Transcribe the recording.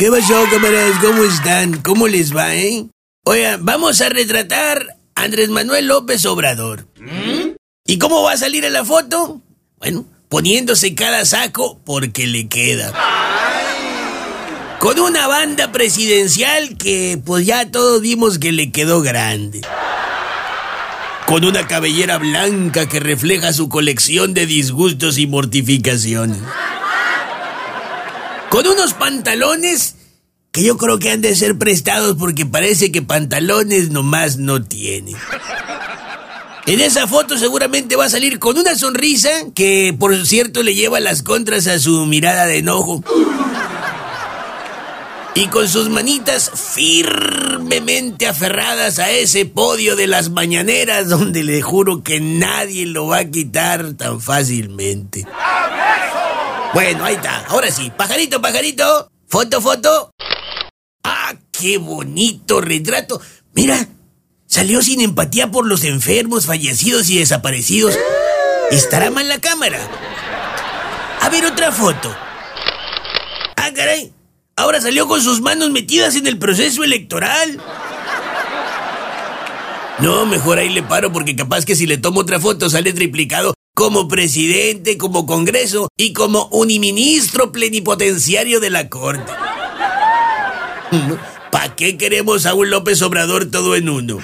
¿Qué pasó, camaradas? ¿Cómo están? ¿Cómo les va, eh? Oigan, vamos a retratar Andrés Manuel López Obrador. ¿Y cómo va a salir en la foto? Bueno, poniéndose cada saco porque le queda. Con una banda presidencial que pues ya todos vimos que le quedó grande. Con una cabellera blanca que refleja su colección de disgustos y mortificaciones con unos pantalones que yo creo que han de ser prestados porque parece que pantalones nomás no tiene. En esa foto seguramente va a salir con una sonrisa que por cierto le lleva las contras a su mirada de enojo. Y con sus manitas firmemente aferradas a ese podio de las mañaneras donde le juro que nadie lo va a quitar tan fácilmente. Bueno, ahí está. Ahora sí. Pajarito, pajarito. Foto, foto. ¡Ah, qué bonito retrato! Mira, salió sin empatía por los enfermos, fallecidos y desaparecidos. ¿Estará mal la cámara? A ver otra foto. Ah, caray. Ahora salió con sus manos metidas en el proceso electoral. No, mejor ahí le paro porque capaz que si le tomo otra foto sale triplicado como presidente, como Congreso y como uniministro plenipotenciario de la Corte. ¿Para qué queremos a un López Obrador todo en uno?